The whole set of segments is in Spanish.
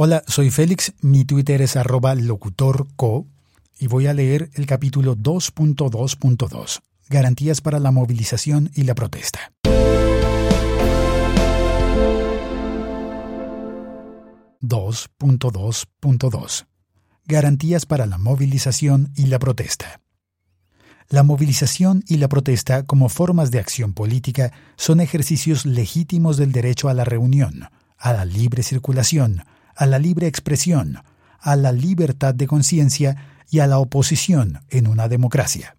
Hola, soy Félix, mi Twitter es arroba locutorco y voy a leer el capítulo 2.2.2, Garantías para la movilización y la protesta. ...2.2.2... Garantías para la movilización y la protesta. La movilización y la protesta como formas de acción política son ejercicios legítimos del derecho a la reunión, a la libre circulación, a la libre expresión, a la libertad de conciencia y a la oposición en una democracia.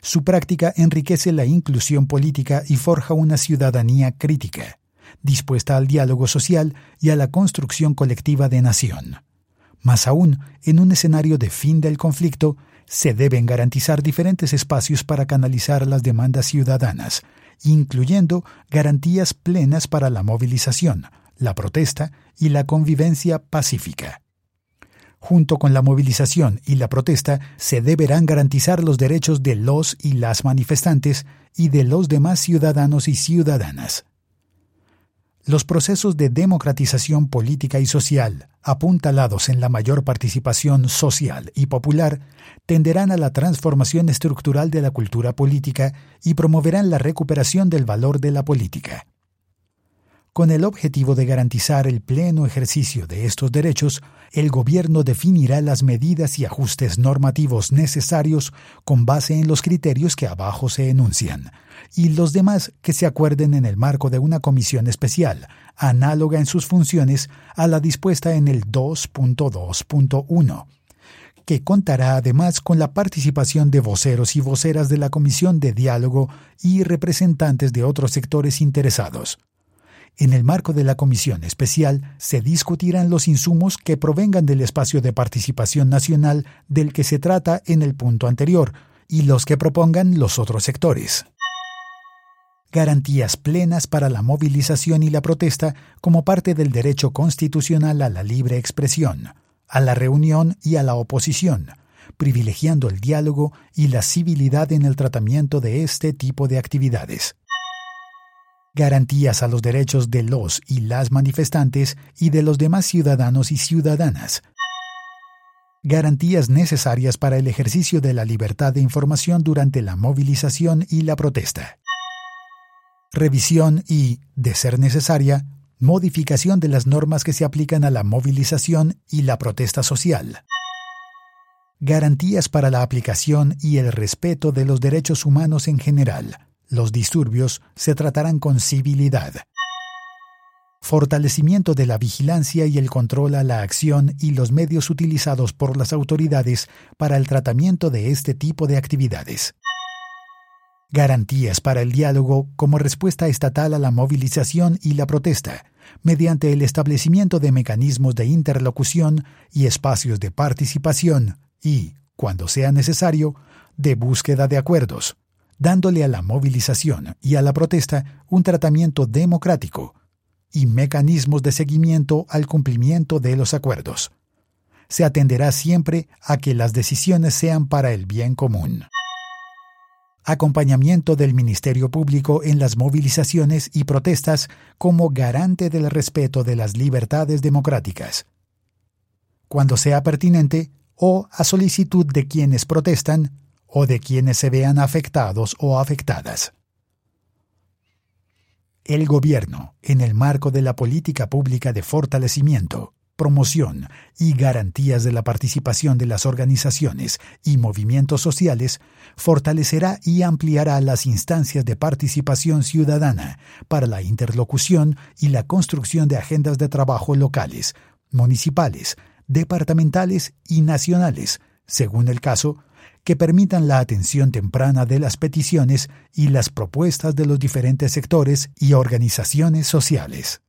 Su práctica enriquece la inclusión política y forja una ciudadanía crítica, dispuesta al diálogo social y a la construcción colectiva de nación. Más aún, en un escenario de fin del conflicto, se deben garantizar diferentes espacios para canalizar las demandas ciudadanas, incluyendo garantías plenas para la movilización, la protesta y la convivencia pacífica. Junto con la movilización y la protesta se deberán garantizar los derechos de los y las manifestantes y de los demás ciudadanos y ciudadanas. Los procesos de democratización política y social, apuntalados en la mayor participación social y popular, tenderán a la transformación estructural de la cultura política y promoverán la recuperación del valor de la política. Con el objetivo de garantizar el pleno ejercicio de estos derechos, el Gobierno definirá las medidas y ajustes normativos necesarios con base en los criterios que abajo se enuncian, y los demás que se acuerden en el marco de una comisión especial, análoga en sus funciones a la dispuesta en el 2.2.1 que contará además con la participación de voceros y voceras de la Comisión de Diálogo y representantes de otros sectores interesados. En el marco de la comisión especial se discutirán los insumos que provengan del espacio de participación nacional del que se trata en el punto anterior y los que propongan los otros sectores. Garantías plenas para la movilización y la protesta como parte del derecho constitucional a la libre expresión, a la reunión y a la oposición, privilegiando el diálogo y la civilidad en el tratamiento de este tipo de actividades garantías a los derechos de los y las manifestantes y de los demás ciudadanos y ciudadanas, garantías necesarias para el ejercicio de la libertad de información durante la movilización y la protesta, revisión y, de ser necesaria, modificación de las normas que se aplican a la movilización y la protesta social, garantías para la aplicación y el respeto de los derechos humanos en general, los disturbios se tratarán con civilidad. Fortalecimiento de la vigilancia y el control a la acción y los medios utilizados por las autoridades para el tratamiento de este tipo de actividades. Garantías para el diálogo como respuesta estatal a la movilización y la protesta, mediante el establecimiento de mecanismos de interlocución y espacios de participación y, cuando sea necesario, de búsqueda de acuerdos dándole a la movilización y a la protesta un tratamiento democrático y mecanismos de seguimiento al cumplimiento de los acuerdos. Se atenderá siempre a que las decisiones sean para el bien común. Acompañamiento del Ministerio Público en las movilizaciones y protestas como garante del respeto de las libertades democráticas. Cuando sea pertinente, o a solicitud de quienes protestan, o de quienes se vean afectados o afectadas. El gobierno, en el marco de la política pública de fortalecimiento, promoción y garantías de la participación de las organizaciones y movimientos sociales, fortalecerá y ampliará las instancias de participación ciudadana para la interlocución y la construcción de agendas de trabajo locales, municipales, departamentales y nacionales, según el caso, que permitan la atención temprana de las peticiones y las propuestas de los diferentes sectores y organizaciones sociales.